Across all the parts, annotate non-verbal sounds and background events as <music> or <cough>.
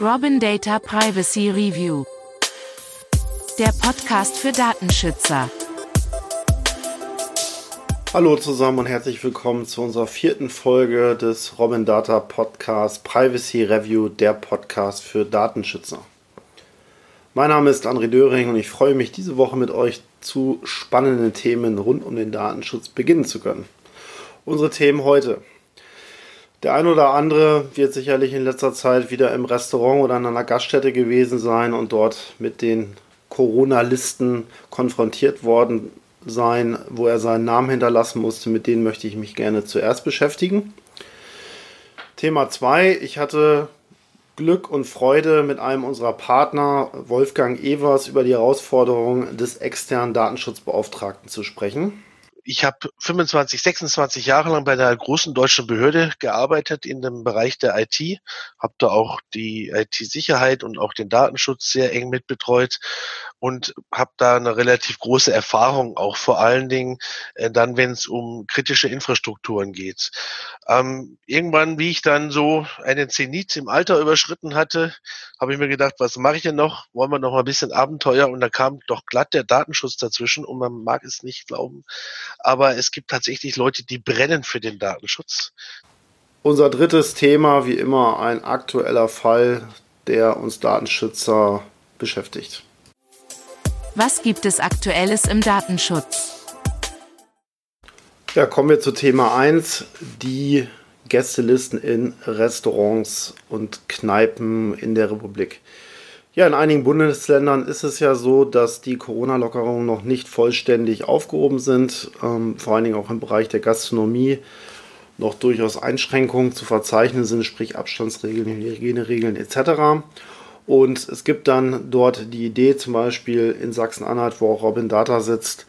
Robin Data Privacy Review. Der Podcast für Datenschützer. Hallo zusammen und herzlich willkommen zu unserer vierten Folge des Robin Data Podcast Privacy Review, der Podcast für Datenschützer. Mein Name ist André Döring und ich freue mich, diese Woche mit euch zu spannenden Themen rund um den Datenschutz beginnen zu können. Unsere Themen heute. Der ein oder andere wird sicherlich in letzter Zeit wieder im Restaurant oder an einer Gaststätte gewesen sein und dort mit den Corona-Listen konfrontiert worden sein, wo er seinen Namen hinterlassen musste. Mit denen möchte ich mich gerne zuerst beschäftigen. Thema 2. Ich hatte Glück und Freude mit einem unserer Partner, Wolfgang Evers, über die Herausforderung des externen Datenschutzbeauftragten zu sprechen ich habe 25, 26 Jahre lang bei einer großen deutschen Behörde gearbeitet in dem Bereich der IT, habe da auch die IT-Sicherheit und auch den Datenschutz sehr eng mitbetreut und habe da eine relativ große Erfahrung, auch vor allen Dingen äh, dann, wenn es um kritische Infrastrukturen geht. Ähm, irgendwann, wie ich dann so einen Zenit im Alter überschritten hatte, habe ich mir gedacht, was mache ich denn noch? Wollen wir noch mal ein bisschen Abenteuer? Und da kam doch glatt der Datenschutz dazwischen und man mag es nicht glauben, aber es gibt tatsächlich Leute, die brennen für den Datenschutz. Unser drittes Thema, wie immer, ein aktueller Fall, der uns Datenschützer beschäftigt. Was gibt es aktuelles im Datenschutz? Ja, kommen wir zu Thema 1, die Gästelisten in Restaurants und Kneipen in der Republik. Ja, in einigen Bundesländern ist es ja so, dass die Corona-Lockerungen noch nicht vollständig aufgehoben sind, ähm, vor allen Dingen auch im Bereich der Gastronomie noch durchaus Einschränkungen zu verzeichnen sind, sprich Abstandsregeln, Hygieneregeln etc. Und es gibt dann dort die Idee, zum Beispiel in Sachsen-Anhalt, wo auch Robin Data sitzt,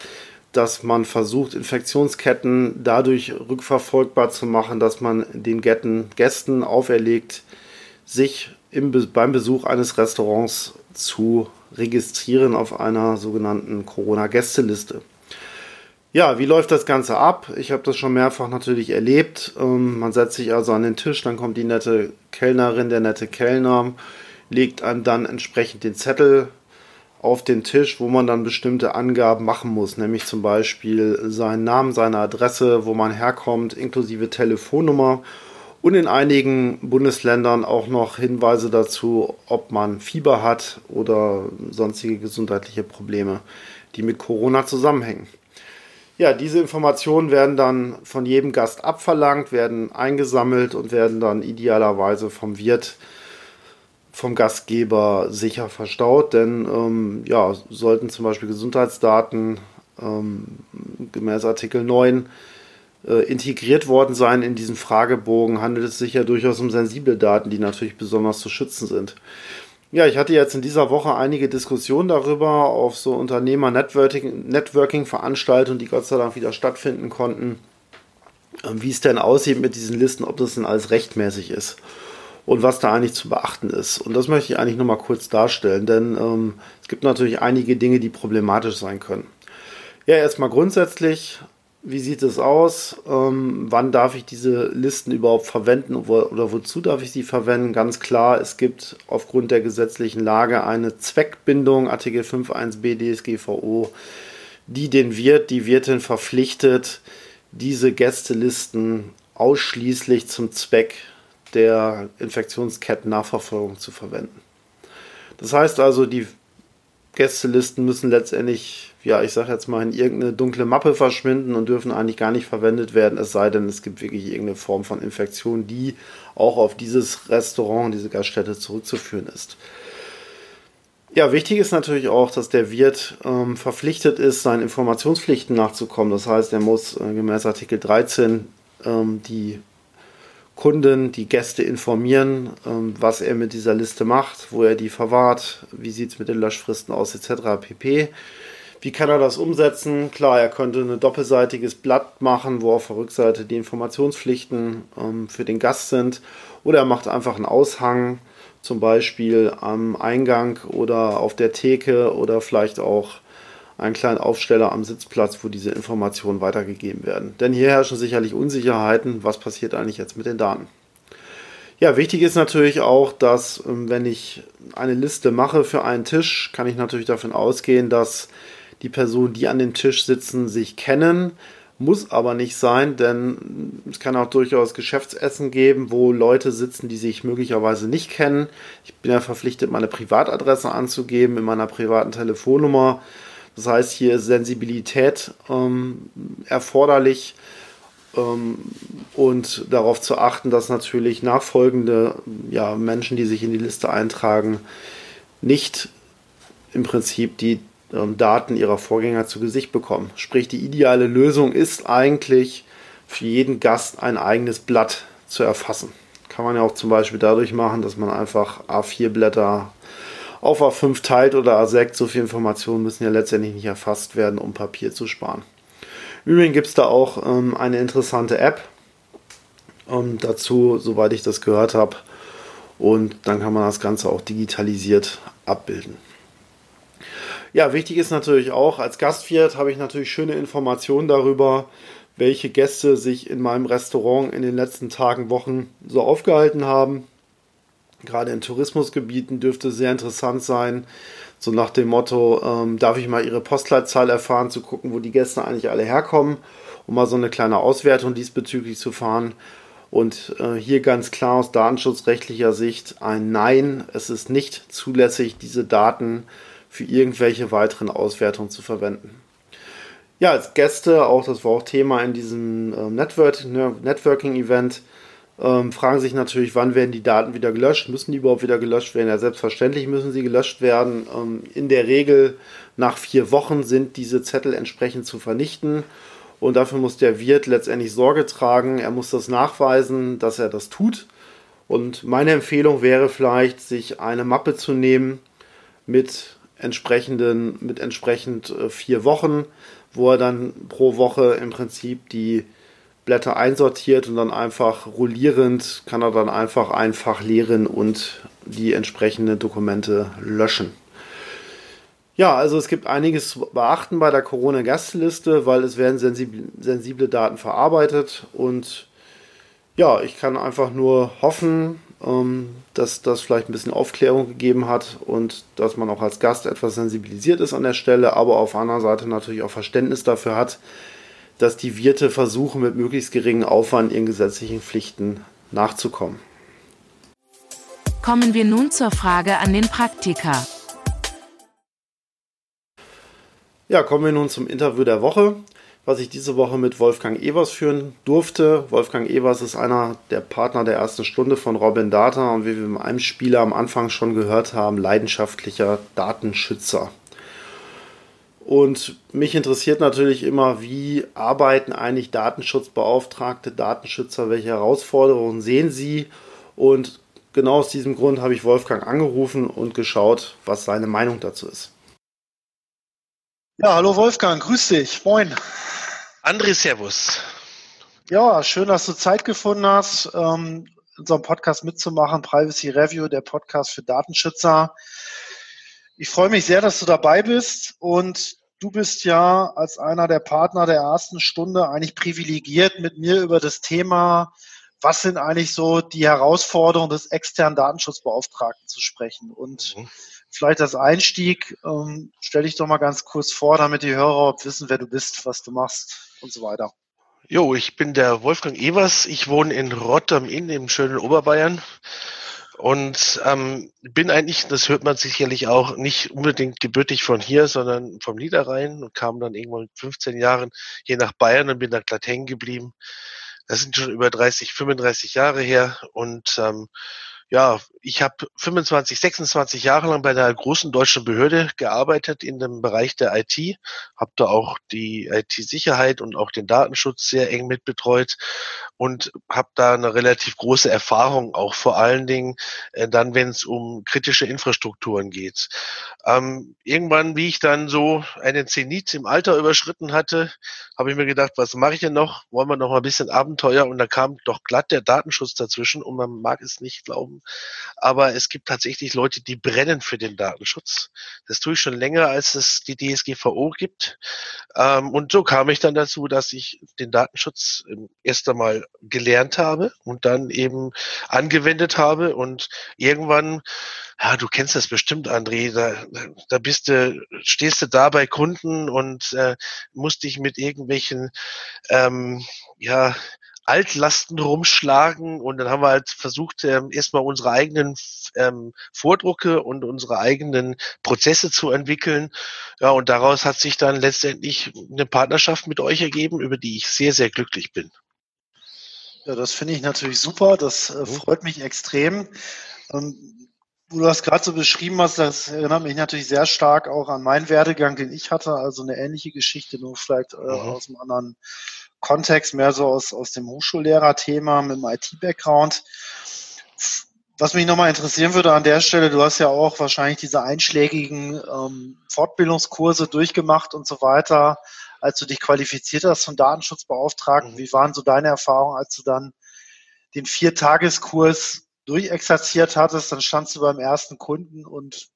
dass man versucht, Infektionsketten dadurch rückverfolgbar zu machen, dass man den Gästen auferlegt, sich im, beim Besuch eines Restaurants zu registrieren auf einer sogenannten Corona-Gästeliste. Ja, wie läuft das Ganze ab? Ich habe das schon mehrfach natürlich erlebt. Ähm, man setzt sich also an den Tisch, dann kommt die nette Kellnerin, der nette Kellner legt einem dann entsprechend den Zettel auf den Tisch, wo man dann bestimmte Angaben machen muss, nämlich zum Beispiel seinen Namen, seine Adresse, wo man herkommt, inklusive Telefonnummer und in einigen Bundesländern auch noch Hinweise dazu, ob man Fieber hat oder sonstige gesundheitliche Probleme, die mit Corona zusammenhängen. Ja, diese Informationen werden dann von jedem Gast abverlangt, werden eingesammelt und werden dann idealerweise vom Wirt äh, vom Gastgeber sicher verstaut, denn ähm, ja, sollten zum Beispiel Gesundheitsdaten ähm, gemäß Artikel 9 äh, integriert worden sein in diesen Fragebogen, handelt es sich ja durchaus um sensible Daten, die natürlich besonders zu schützen sind. Ja, ich hatte jetzt in dieser Woche einige Diskussionen darüber auf so Unternehmer-Networking-Veranstaltungen, die Gott sei Dank wieder stattfinden konnten, äh, wie es denn aussieht mit diesen Listen, ob das denn alles rechtmäßig ist und was da eigentlich zu beachten ist. Und das möchte ich eigentlich nur mal kurz darstellen, denn ähm, es gibt natürlich einige Dinge, die problematisch sein können. Ja, erstmal grundsätzlich, wie sieht es aus? Ähm, wann darf ich diese Listen überhaupt verwenden oder, oder wozu darf ich sie verwenden? Ganz klar, es gibt aufgrund der gesetzlichen Lage eine Zweckbindung, Artikel 5.1b DSGVO, die den Wirt, die Wirtin verpflichtet, diese Gästelisten ausschließlich zum Zweck der Infektionsketten-Nachverfolgung zu verwenden. Das heißt also, die Gästelisten müssen letztendlich, ja, ich sage jetzt mal, in irgendeine dunkle Mappe verschwinden und dürfen eigentlich gar nicht verwendet werden, es sei denn, es gibt wirklich irgendeine Form von Infektion, die auch auf dieses Restaurant, diese Gaststätte zurückzuführen ist. Ja, wichtig ist natürlich auch, dass der Wirt ähm, verpflichtet ist, seinen Informationspflichten nachzukommen. Das heißt, er muss äh, gemäß Artikel 13 ähm, die Kunden, die Gäste informieren, ähm, was er mit dieser Liste macht, wo er die verwahrt, wie sieht es mit den Löschfristen aus, etc. pp. Wie kann er das umsetzen? Klar, er könnte ein doppelseitiges Blatt machen, wo auf der Rückseite die Informationspflichten ähm, für den Gast sind. Oder er macht einfach einen Aushang, zum Beispiel am Eingang oder auf der Theke oder vielleicht auch einen kleinen Aufsteller am Sitzplatz, wo diese Informationen weitergegeben werden. Denn hier herrschen sicherlich Unsicherheiten, was passiert eigentlich jetzt mit den Daten. Ja, wichtig ist natürlich auch, dass ähm, wenn ich eine Liste mache für einen Tisch, kann ich natürlich davon ausgehen, dass die Personen, die an dem Tisch sitzen, sich kennen. Muss aber nicht sein, denn es kann auch durchaus Geschäftsessen geben, wo Leute sitzen, die sich möglicherweise nicht kennen. Ich bin ja verpflichtet, meine Privatadresse anzugeben in meiner privaten Telefonnummer. Das heißt, hier ist Sensibilität ähm, erforderlich ähm, und darauf zu achten, dass natürlich nachfolgende ja, Menschen, die sich in die Liste eintragen, nicht im Prinzip die ähm, Daten ihrer Vorgänger zu Gesicht bekommen. Sprich, die ideale Lösung ist eigentlich für jeden Gast ein eigenes Blatt zu erfassen. Kann man ja auch zum Beispiel dadurch machen, dass man einfach A4 Blätter auf A5 teilt oder A6. So viele Informationen müssen ja letztendlich nicht erfasst werden, um Papier zu sparen. Übrigens gibt es da auch ähm, eine interessante App ähm, dazu, soweit ich das gehört habe. Und dann kann man das Ganze auch digitalisiert abbilden. Ja, wichtig ist natürlich auch, als Gastwirt habe ich natürlich schöne Informationen darüber, welche Gäste sich in meinem Restaurant in den letzten Tagen, Wochen so aufgehalten haben. Gerade in Tourismusgebieten dürfte sehr interessant sein, so nach dem Motto, ähm, darf ich mal ihre Postleitzahl erfahren, zu gucken, wo die Gäste eigentlich alle herkommen, um mal so eine kleine Auswertung diesbezüglich zu fahren. Und äh, hier ganz klar aus datenschutzrechtlicher Sicht ein Nein. Es ist nicht zulässig, diese Daten für irgendwelche weiteren Auswertungen zu verwenden. Ja, als Gäste, auch das war auch Thema in diesem äh, Network, Networking-Event, ähm, fragen sich natürlich, wann werden die Daten wieder gelöscht? Müssen die überhaupt wieder gelöscht werden? Ja, selbstverständlich müssen sie gelöscht werden. Ähm, in der Regel nach vier Wochen sind diese Zettel entsprechend zu vernichten. Und dafür muss der Wirt letztendlich Sorge tragen. Er muss das nachweisen, dass er das tut. Und meine Empfehlung wäre vielleicht, sich eine Mappe zu nehmen mit entsprechenden, mit entsprechend äh, vier Wochen, wo er dann pro Woche im Prinzip die Blätter einsortiert und dann einfach rollierend kann er dann einfach einfach leeren und die entsprechenden Dokumente löschen. Ja, also es gibt einiges zu beachten bei der Corona-Gastliste, weil es werden sensible, Daten verarbeitet und ja, ich kann einfach nur hoffen, ähm, dass das vielleicht ein bisschen Aufklärung gegeben hat und dass man auch als Gast etwas sensibilisiert ist an der Stelle, aber auf einer Seite natürlich auch Verständnis dafür hat, dass die Wirte versuchen, mit möglichst geringem Aufwand ihren gesetzlichen Pflichten nachzukommen. Kommen wir nun zur Frage an den Praktiker. Ja, kommen wir nun zum Interview der Woche, was ich diese Woche mit Wolfgang Evers führen durfte. Wolfgang Evers ist einer der Partner der ersten Stunde von Robin Data und wie wir mit einem Spieler am Anfang schon gehört haben, leidenschaftlicher Datenschützer. Und mich interessiert natürlich immer, wie arbeiten eigentlich Datenschutzbeauftragte, Datenschützer, welche Herausforderungen sehen sie? Und genau aus diesem Grund habe ich Wolfgang angerufen und geschaut, was seine Meinung dazu ist. Ja, hallo Wolfgang, grüß dich, moin. André, Servus. Ja, schön, dass du Zeit gefunden hast, ähm, unserem Podcast mitzumachen, Privacy Review, der Podcast für Datenschützer. Ich freue mich sehr, dass du dabei bist und du bist ja als einer der Partner der ersten Stunde eigentlich privilegiert, mit mir über das Thema, was sind eigentlich so die Herausforderungen des externen Datenschutzbeauftragten zu sprechen. Und mhm. vielleicht als Einstieg, ähm, stell dich doch mal ganz kurz vor, damit die Hörer wissen, wer du bist, was du machst und so weiter. Jo, ich bin der Wolfgang Evers. Ich wohne in Rotterdam Inn im schönen Oberbayern. Und ähm, bin eigentlich, das hört man sicherlich auch, nicht unbedingt gebürtig von hier, sondern vom Niederrhein und kam dann irgendwann mit 15 Jahren hier nach Bayern und bin da glatt hängen geblieben. Das sind schon über 30, 35 Jahre her und ähm, ja, ich habe 25, 26 Jahre lang bei einer großen deutschen Behörde gearbeitet in dem Bereich der IT, habe da auch die IT-Sicherheit und auch den Datenschutz sehr eng mitbetreut und habe da eine relativ große Erfahrung, auch vor allen Dingen äh, dann, wenn es um kritische Infrastrukturen geht. Ähm, irgendwann, wie ich dann so einen Zenit im Alter überschritten hatte, habe ich mir gedacht, was mache ich denn noch? Wollen wir noch mal ein bisschen Abenteuer? Und da kam doch glatt der Datenschutz dazwischen und man mag es nicht glauben, aber es gibt tatsächlich Leute, die brennen für den Datenschutz. Das tue ich schon länger, als es die DSGVO gibt. Ähm, und so kam ich dann dazu, dass ich den Datenschutz ähm, erst einmal gelernt habe und dann eben angewendet habe und irgendwann ja, du kennst das bestimmt, André, da, da bist du, stehst du da bei Kunden und äh, musst dich mit irgendwelchen ähm, ja, Altlasten rumschlagen und dann haben wir halt versucht, ähm, erstmal unsere eigenen ähm, Vordrucke und unsere eigenen Prozesse zu entwickeln. Ja, und daraus hat sich dann letztendlich eine Partnerschaft mit euch ergeben, über die ich sehr, sehr glücklich bin. Ja, das finde ich natürlich super. Das äh, mhm. freut mich extrem. Ähm, du das gerade so beschrieben hast, das erinnert mich natürlich sehr stark auch an meinen Werdegang, den ich hatte. Also eine ähnliche Geschichte, nur vielleicht äh, mhm. aus einem anderen Kontext, mehr so aus, aus dem Hochschullehrer-Thema mit dem IT-Background. Was mich nochmal interessieren würde an der Stelle, du hast ja auch wahrscheinlich diese einschlägigen ähm, Fortbildungskurse durchgemacht und so weiter, als du dich qualifiziert hast zum Datenschutzbeauftragten. Mhm. Wie waren so deine Erfahrungen, als du dann den Viertageskurs durchexerziert hattest, dann standst du beim ersten Kunden und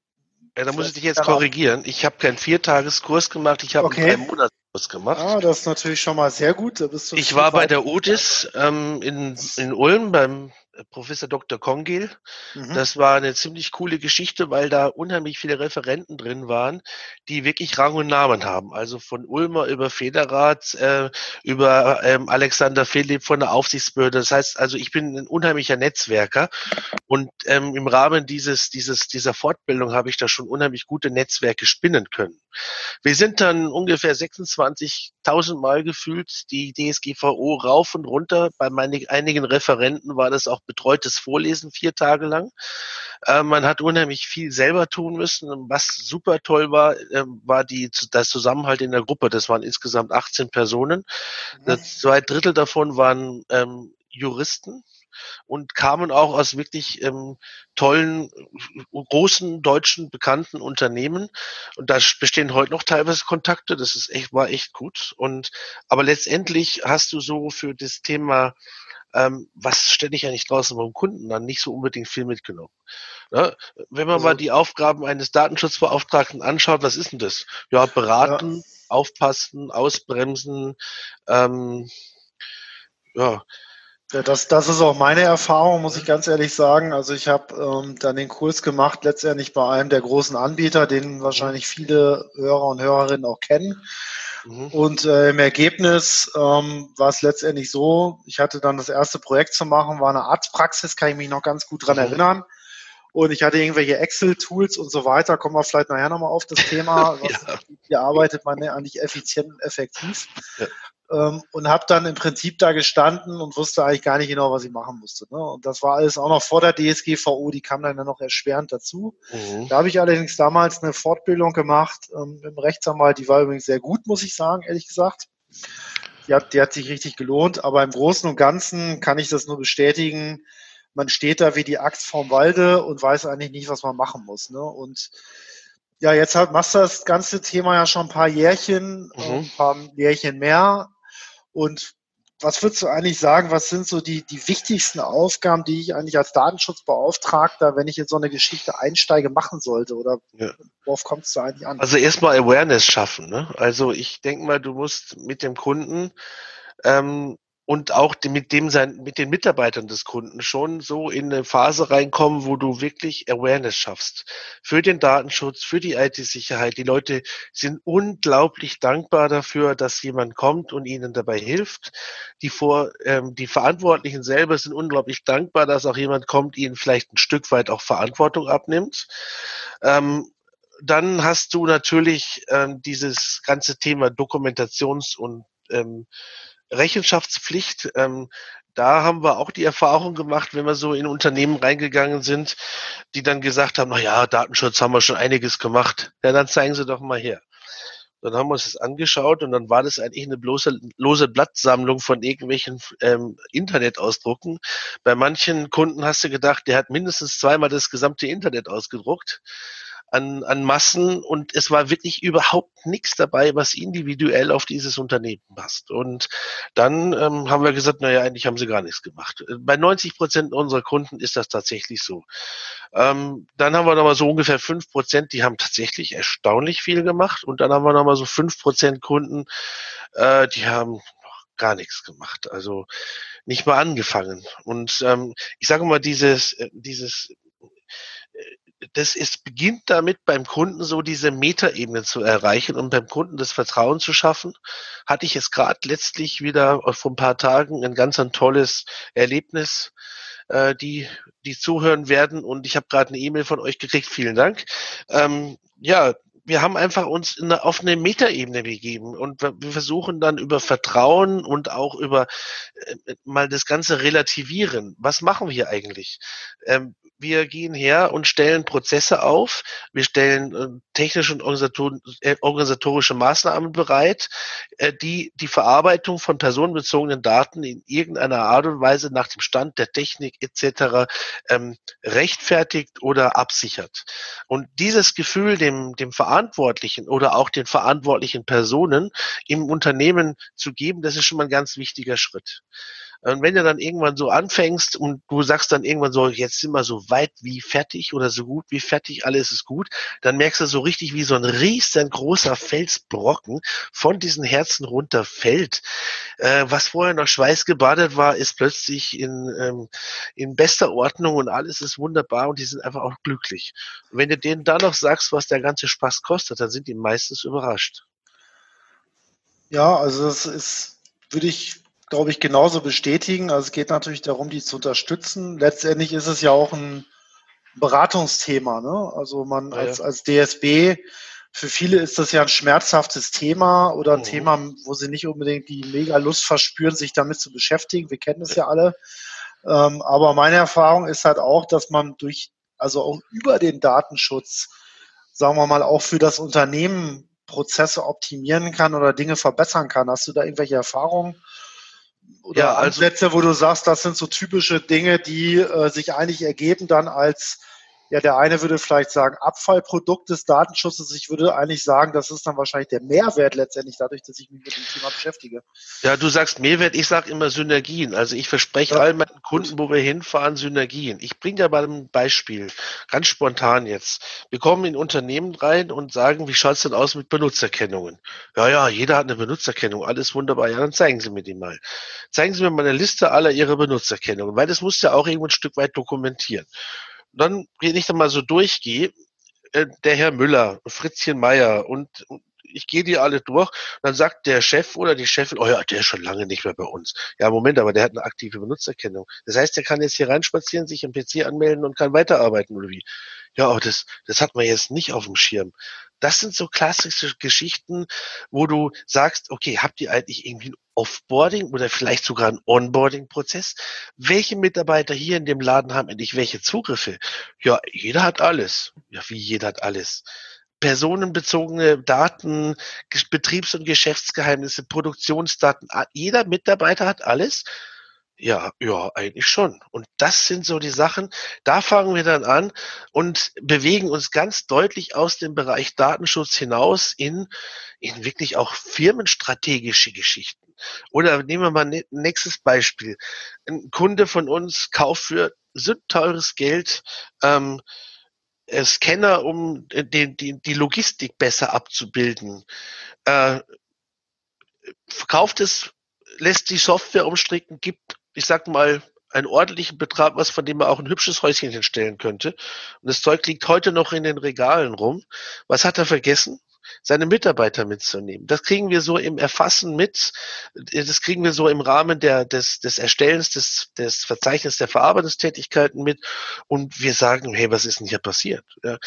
ja, da muss ich dich jetzt korrigieren. Ich habe keinen Viertageskurs gemacht, ich habe okay. einen Monatskurs gemacht. Ah, das ist natürlich schon mal sehr gut. ich war bei der Otis ähm, in, in Ulm beim Professor Dr. Kongil. Mhm. Das war eine ziemlich coole Geschichte, weil da unheimlich viele Referenten drin waren, die wirklich Rang und Namen haben. Also von Ulmer über Federath, äh, über ähm, Alexander Philipp von der Aufsichtsbehörde. Das heißt, also ich bin ein unheimlicher Netzwerker und ähm, im Rahmen dieses, dieses, dieser Fortbildung habe ich da schon unheimlich gute Netzwerke spinnen können. Wir sind dann ungefähr 26.000 Mal gefühlt die DSGVO rauf und runter. Bei meinen, einigen Referenten war das auch betreutes Vorlesen vier Tage lang. Äh, man hat unheimlich viel selber tun müssen. Was super toll war, äh, war die, das Zusammenhalt in der Gruppe. Das waren insgesamt 18 Personen. Mhm. Zwei Drittel davon waren ähm, Juristen, und kamen auch aus wirklich ähm, tollen, großen deutschen bekannten Unternehmen. Und da bestehen heute noch teilweise Kontakte. Das ist echt, war echt gut. Und aber letztendlich hast du so für das Thema ähm, was stelle ich eigentlich draußen beim Kunden dann nicht so unbedingt viel mitgenommen. Ja, wenn man also, mal die Aufgaben eines Datenschutzbeauftragten anschaut, was ist denn das? Ja, beraten, ja. aufpassen, ausbremsen, ähm, ja, ja, das, das ist auch meine Erfahrung, muss ich ganz ehrlich sagen. Also ich habe ähm, dann den Kurs gemacht, letztendlich bei einem der großen Anbieter, den wahrscheinlich viele Hörer und Hörerinnen auch kennen. Mhm. Und äh, im Ergebnis ähm, war es letztendlich so, ich hatte dann das erste Projekt zu machen, war eine Arztpraxis, kann ich mich noch ganz gut dran mhm. erinnern. Und ich hatte irgendwelche Excel-Tools und so weiter, kommen wir vielleicht nachher nochmal auf das Thema. <laughs> Was, ja. Wie arbeitet man eigentlich effizient und effektiv? Ja ähm, und habe dann im Prinzip da gestanden und wusste eigentlich gar nicht genau, was ich machen musste. Ne? Und das war alles auch noch vor der DSGVO, die kam dann ja noch erschwerend dazu. Mhm. Da habe ich allerdings damals eine Fortbildung gemacht ähm, im Rechtsanwalt, die war übrigens sehr gut, muss ich sagen, ehrlich gesagt. Die hat, die hat sich richtig gelohnt, aber im Großen und Ganzen kann ich das nur bestätigen. Man steht da wie die Axt vorm Walde und weiß eigentlich nicht, was man machen muss. Ne? Und ja, jetzt hat, machst du das ganze Thema ja schon ein paar Jährchen, mhm. ein paar Jährchen mehr. Und was würdest du eigentlich sagen, was sind so die, die wichtigsten Aufgaben, die ich eigentlich als Datenschutzbeauftragter, wenn ich in so eine Geschichte einsteige, machen sollte? Oder ja. worauf kommt es da eigentlich an? Also erstmal Awareness schaffen. Ne? Also ich denke mal, du musst mit dem Kunden ähm, und auch mit dem sein, mit den Mitarbeitern des Kunden schon so in eine Phase reinkommen, wo du wirklich Awareness schaffst. Für den Datenschutz, für die IT-Sicherheit. Die Leute sind unglaublich dankbar dafür, dass jemand kommt und ihnen dabei hilft. Die vor, ähm, die Verantwortlichen selber sind unglaublich dankbar, dass auch jemand kommt, ihnen vielleicht ein Stück weit auch Verantwortung abnimmt. Ähm, dann hast du natürlich ähm, dieses ganze Thema Dokumentations- und ähm, Rechenschaftspflicht, ähm, da haben wir auch die Erfahrung gemacht, wenn wir so in Unternehmen reingegangen sind, die dann gesagt haben, na ja, Datenschutz haben wir schon einiges gemacht. Ja, dann zeigen Sie doch mal her. Dann haben wir uns das angeschaut und dann war das eigentlich eine bloße lose Blattsammlung von irgendwelchen ähm, Internetausdrucken. Bei manchen Kunden hast du gedacht, der hat mindestens zweimal das gesamte Internet ausgedruckt. An, an Massen und es war wirklich überhaupt nichts dabei, was individuell auf dieses Unternehmen passt. Und dann ähm, haben wir gesagt, naja, eigentlich haben sie gar nichts gemacht. Bei 90 Prozent unserer Kunden ist das tatsächlich so. Ähm, dann haben wir nochmal so ungefähr fünf Prozent, die haben tatsächlich erstaunlich viel gemacht. Und dann haben wir nochmal so fünf Prozent Kunden, äh, die haben gar nichts gemacht. Also nicht mal angefangen. Und ähm, ich sage mal, dieses, äh, dieses das ist, beginnt damit, beim Kunden so diese Metaebene zu erreichen und beim Kunden das Vertrauen zu schaffen. Hatte ich es gerade letztlich wieder vor ein paar Tagen ein ganz ein tolles Erlebnis, äh, die, die zuhören werden. Und ich habe gerade eine E-Mail von euch gekriegt. Vielen Dank. Ähm, ja, wir haben einfach uns eine, auf eine Metaebene begeben und wir versuchen dann über Vertrauen und auch über äh, mal das ganze relativieren. Was machen wir eigentlich? Ähm, wir gehen her und stellen Prozesse auf, wir stellen äh, technische und äh, organisatorische Maßnahmen bereit, äh, die die Verarbeitung von personenbezogenen Daten in irgendeiner Art und Weise nach dem Stand der Technik etc. Ähm, rechtfertigt oder absichert. Und dieses Gefühl dem, dem Verantwortlichen oder auch den verantwortlichen Personen im Unternehmen zu geben, das ist schon mal ein ganz wichtiger Schritt. Und wenn du dann irgendwann so anfängst und du sagst dann irgendwann so, jetzt sind wir so weit wie fertig oder so gut wie fertig, alles ist gut, dann merkst du so richtig, wie so ein riesengroßer Felsbrocken von diesen Herzen runterfällt. Äh, was vorher noch schweißgebadet war, ist plötzlich in, ähm, in bester Ordnung und alles ist wunderbar und die sind einfach auch glücklich. Und wenn du denen dann noch sagst, was der ganze Spaß kostet, dann sind die meistens überrascht. Ja, also das ist, würde ich glaube ich, genauso bestätigen. Also es geht natürlich darum, die zu unterstützen. Letztendlich ist es ja auch ein Beratungsthema. Ne? Also man ja, als, als DSB, für viele ist das ja ein schmerzhaftes Thema oder ein mhm. Thema, wo sie nicht unbedingt die mega Lust verspüren, sich damit zu beschäftigen. Wir kennen es ja alle. Ähm, aber meine Erfahrung ist halt auch, dass man durch, also auch über den Datenschutz, sagen wir mal, auch für das Unternehmen Prozesse optimieren kann oder Dinge verbessern kann. Hast du da irgendwelche Erfahrungen? Oder ja, also, Ansätze, wo du sagst, das sind so typische Dinge, die äh, sich eigentlich ergeben dann als ja, der eine würde vielleicht sagen, Abfallprodukt des Datenschutzes. Ich würde eigentlich sagen, das ist dann wahrscheinlich der Mehrwert letztendlich dadurch, dass ich mich mit dem Thema beschäftige. Ja, du sagst Mehrwert, ich sage immer Synergien. Also ich verspreche ja. all meinen Kunden, wo wir hinfahren, Synergien. Ich bringe dir mal ein Beispiel, ganz spontan jetzt. Wir kommen in Unternehmen rein und sagen, wie schaut's denn aus mit Benutzerkennungen? Ja, ja, jeder hat eine Benutzerkennung, alles wunderbar. Ja, dann zeigen Sie mir die mal. Zeigen Sie mir mal eine Liste aller Ihrer Benutzerkennungen, weil das muss ja auch irgendwo ein Stück weit dokumentieren dann, wenn ich dann mal so durchgehe, äh, der Herr Müller, Fritzchen Meier und, und ich gehe die alle durch, dann sagt der Chef oder die Chefin, oh ja, der ist schon lange nicht mehr bei uns. Ja, Moment, aber der hat eine aktive Benutzerkennung. Das heißt, der kann jetzt hier reinspazieren, sich im PC anmelden und kann weiterarbeiten oder wie? Ja, aber das, das hat man jetzt nicht auf dem Schirm. Das sind so klassische Geschichten, wo du sagst, okay, habt ihr eigentlich irgendwie ein Offboarding oder vielleicht sogar ein Onboarding-Prozess? Welche Mitarbeiter hier in dem Laden haben endlich welche Zugriffe? Ja, jeder hat alles. Ja, wie jeder hat alles personenbezogene Daten, Betriebs- und Geschäftsgeheimnisse, Produktionsdaten. Jeder Mitarbeiter hat alles. Ja, ja, eigentlich schon. Und das sind so die Sachen, da fangen wir dann an und bewegen uns ganz deutlich aus dem Bereich Datenschutz hinaus in, in wirklich auch firmenstrategische Geschichten. Oder nehmen wir mal ein nächstes Beispiel. Ein Kunde von uns kauft für teures Geld ähm, Scanner, um die, die, die Logistik besser abzubilden. Äh, verkauft es, lässt die Software umstricken, gibt ich sag mal, einen ordentlichen Betrag, was von dem man auch ein hübsches Häuschen hinstellen könnte. Und das Zeug liegt heute noch in den Regalen rum. Was hat er vergessen? Seine Mitarbeiter mitzunehmen. Das kriegen wir so im Erfassen mit. Das kriegen wir so im Rahmen der, des, des Erstellens des, des Verzeichnisses der Verarbeitungstätigkeiten mit. Und wir sagen, hey, was ist denn hier passiert? Ja,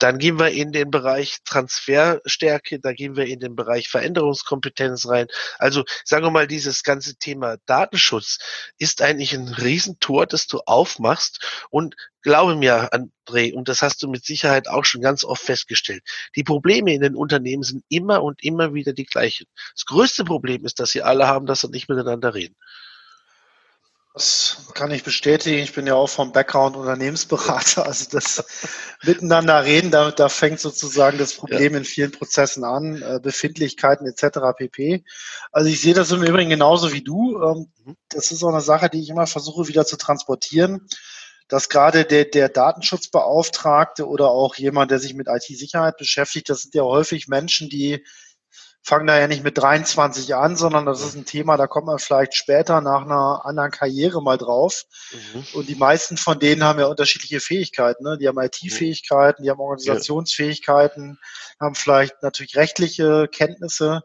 dann gehen wir in den Bereich Transferstärke, da gehen wir in den Bereich Veränderungskompetenz rein. Also sagen wir mal, dieses ganze Thema Datenschutz ist eigentlich ein Riesentor, das du aufmachst. Und glaube mir, André, und das hast du mit Sicherheit auch schon ganz oft festgestellt, die Probleme in den Unternehmen sind immer und immer wieder die gleichen. Das größte Problem ist, dass sie alle haben, dass sie nicht miteinander reden. Das kann ich bestätigen. Ich bin ja auch vom Background Unternehmensberater. Also das <laughs> Miteinander reden, da, da fängt sozusagen das Problem ja. in vielen Prozessen an, äh, Befindlichkeiten etc. pp. Also ich sehe das im Übrigen genauso wie du. Ähm, mhm. das ist auch eine Sache, die ich immer versuche wieder zu transportieren, dass gerade der, der Datenschutzbeauftragte oder auch jemand, der sich mit IT-Sicherheit beschäftigt, das sind ja häufig Menschen, die fangen da ja nicht mit 23 an, sondern das ist ein Thema, da kommt man vielleicht später nach einer anderen Karriere mal drauf. Mhm. Und die meisten von denen haben ja unterschiedliche Fähigkeiten. Ne? Die haben IT-Fähigkeiten, die haben Organisationsfähigkeiten, haben vielleicht natürlich rechtliche Kenntnisse.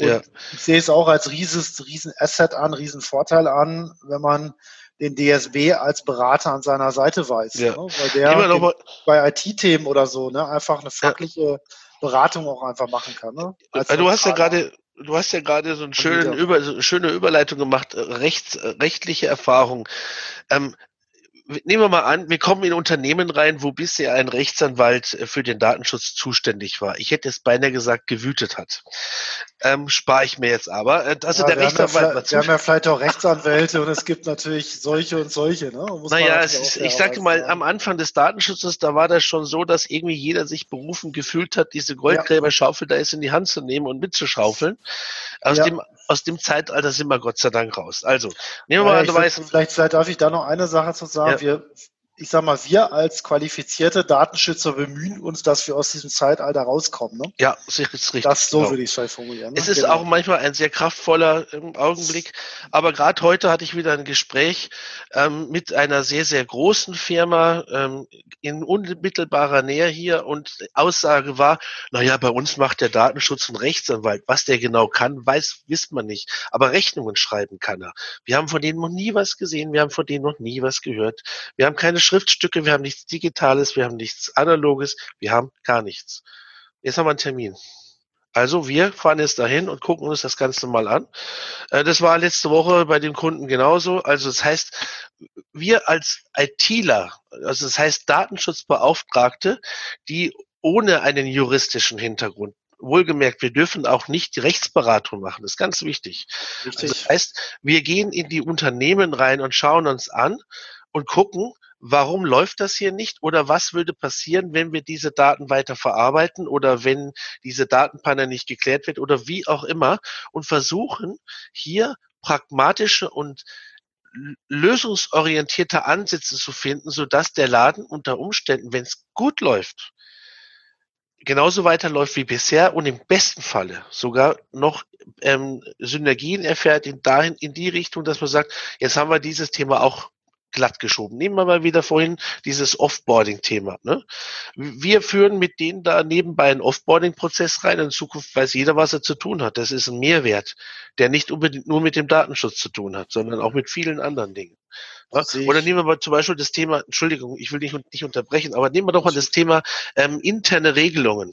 Und ja. ich sehe es auch als rieses, riesen Asset an, riesen Vorteil an, wenn man den DSB als Berater an seiner Seite weiß. Ja. Ne? Weil der bei IT-Themen oder so ne, einfach eine fachliche ja Beratung auch einfach machen kann. Ne? Als du hast ja gerade du hast ja gerade so, einen schönen Über, so eine schöne Überleitung gemacht, rechts, rechtliche Erfahrung. Ähm, nehmen wir mal an, wir kommen in Unternehmen rein, wo bisher ein Rechtsanwalt äh, für den Datenschutz zuständig war. Ich hätte es beinahe gesagt, gewütet hat. Ähm, Spare ich mir jetzt aber. Also ja, der Rechtsanwalt. Haben ja, wir haben ja vielleicht auch Rechtsanwälte und es gibt natürlich solche und solche. Ne? Muss naja, ist, ich sage mal, am Anfang des Datenschutzes, da war das schon so, dass irgendwie jeder sich berufen gefühlt hat, diese Goldgräberschaufel da ist in die Hand zu nehmen und mitzuschaufeln. Aus ja. dem aus dem Zeitalter sind wir Gott sei Dank raus. Also, nehmen wir mal an, du weißt. Vielleicht, vielleicht darf ich da noch eine Sache zu sagen. Ja. Wir ich sag mal, wir als qualifizierte Datenschützer bemühen uns, dass wir aus diesem Zeitalter rauskommen. Ne? Ja, <laughs> das ist richtig. Das so genau. würde ich es vielleicht formulieren. Ne? Es ist genau. auch manchmal ein sehr kraftvoller ähm, Augenblick. Aber gerade heute hatte ich wieder ein Gespräch ähm, mit einer sehr, sehr großen Firma ähm, in unmittelbarer Nähe hier und Aussage war, naja, bei uns macht der Datenschutz ein Rechtsanwalt. Was der genau kann, weiß, wisst man nicht. Aber Rechnungen schreiben kann er. Wir haben von denen noch nie was gesehen, wir haben von denen noch nie was gehört. Wir haben keine Schriftstücke, wir haben nichts Digitales, wir haben nichts Analoges, wir haben gar nichts. Jetzt haben wir einen Termin. Also wir fahren jetzt dahin und gucken uns das Ganze mal an. Äh, das war letzte Woche bei dem Kunden genauso. Also das heißt, wir als ITler, also das heißt Datenschutzbeauftragte, die ohne einen juristischen Hintergrund wohlgemerkt, wir dürfen auch nicht die Rechtsberatung machen. Das ist ganz wichtig. Also das heißt, wir gehen in die Unternehmen rein und schauen uns an und gucken, warum läuft das hier nicht oder was würde passieren, wenn wir diese Daten weiter verarbeiten oder wenn diese Datenpanne nicht geklärt wird oder wie auch immer und versuchen hier pragmatische und lösungsorientierte Ansätze zu finden, sodass der Laden unter Umständen, wenn es gut läuft, genauso weiterläuft wie bisher und im besten Falle sogar noch ähm, Synergien erfährt in dahin in die Richtung, dass man sagt, jetzt haben wir dieses Thema auch glatt geschoben. Nehmen wir mal wieder vorhin dieses Offboarding-Thema. Ne? Wir führen mit denen da nebenbei einen Offboarding-Prozess rein. In Zukunft weiß jeder, was er zu tun hat. Das ist ein Mehrwert, der nicht unbedingt nur mit dem Datenschutz zu tun hat, sondern auch mit vielen anderen Dingen. Oder nehmen wir mal zum Beispiel das Thema, Entschuldigung, ich will dich nicht unterbrechen, aber nehmen wir doch mal das Thema ähm, interne Regelungen.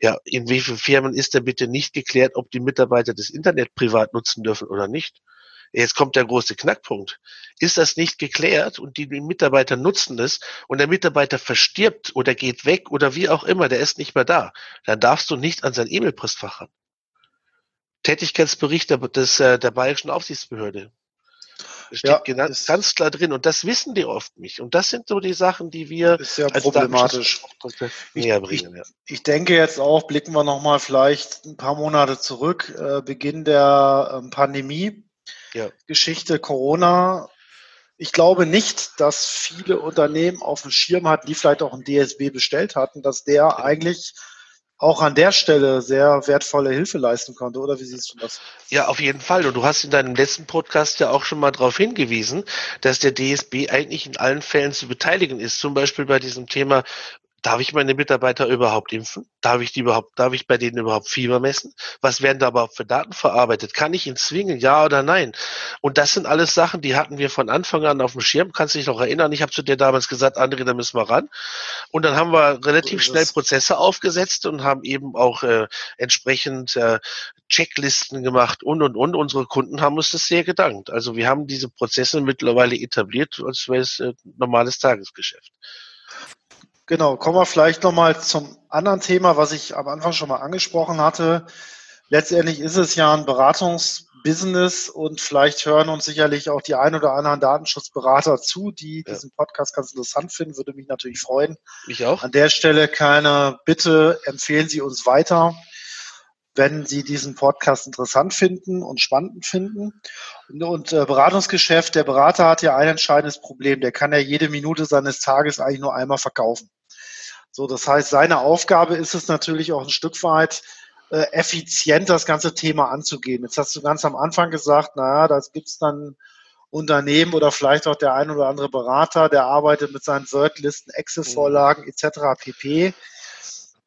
Ja, in wie vielen Firmen ist denn bitte nicht geklärt, ob die Mitarbeiter das Internet privat nutzen dürfen oder nicht? Jetzt kommt der große Knackpunkt. Ist das nicht geklärt und die Mitarbeiter nutzen es und der Mitarbeiter verstirbt oder geht weg oder wie auch immer, der ist nicht mehr da, dann darfst du nicht an sein E-Mail-Postfach ran. Tätigkeitsbericht der, des, äh, der Bayerischen Aufsichtsbehörde. Das steht ja, ganz, ganz klar drin und das wissen die oft nicht. Und das sind so die Sachen, die wir ist ja problematisch näher bringen. Ja. Ich, ich, denke jetzt auch, blicken wir nochmal vielleicht ein paar Monate zurück, äh, Beginn der ähm, Pandemie ja. Geschichte Corona. Ich glaube nicht, dass viele Unternehmen auf dem Schirm hatten, die vielleicht auch ein DSB bestellt hatten, dass der eigentlich auch an der Stelle sehr wertvolle Hilfe leisten konnte, oder wie siehst du das? Ja, auf jeden Fall. Und du hast in deinem letzten Podcast ja auch schon mal darauf hingewiesen, dass der DSB eigentlich in allen Fällen zu beteiligen ist. Zum Beispiel bei diesem Thema Darf ich meine Mitarbeiter überhaupt impfen? Darf ich die überhaupt, darf ich bei denen überhaupt Fieber messen? Was werden da überhaupt für Daten verarbeitet? Kann ich ihn zwingen? Ja oder nein? Und das sind alles Sachen, die hatten wir von Anfang an auf dem Schirm. Kannst du dich noch erinnern? Ich habe zu dir damals gesagt, André, da müssen wir ran. Und dann haben wir relativ schnell Prozesse aufgesetzt und haben eben auch äh, entsprechend äh, Checklisten gemacht und und und. Unsere Kunden haben uns das sehr gedankt. Also wir haben diese Prozesse mittlerweile etabliert, als wäre es äh, normales Tagesgeschäft. Genau, kommen wir vielleicht nochmal zum anderen Thema, was ich am Anfang schon mal angesprochen hatte. Letztendlich ist es ja ein Beratungs Business und vielleicht hören uns sicherlich auch die ein oder anderen Datenschutzberater zu, die ja. diesen Podcast ganz interessant finden. Würde mich natürlich freuen. Mich auch. An der Stelle keine Bitte, empfehlen Sie uns weiter wenn Sie diesen Podcast interessant finden und spannend finden. Und, und äh, Beratungsgeschäft, der Berater hat ja ein entscheidendes Problem. Der kann ja jede Minute seines Tages eigentlich nur einmal verkaufen. So, das heißt, seine Aufgabe ist es natürlich auch ein Stück weit, äh, effizient das ganze Thema anzugehen. Jetzt hast du ganz am Anfang gesagt, naja, das gibt's dann Unternehmen oder vielleicht auch der ein oder andere Berater, der arbeitet mit seinen Wordlisten, Excel-Vorlagen etc. pp.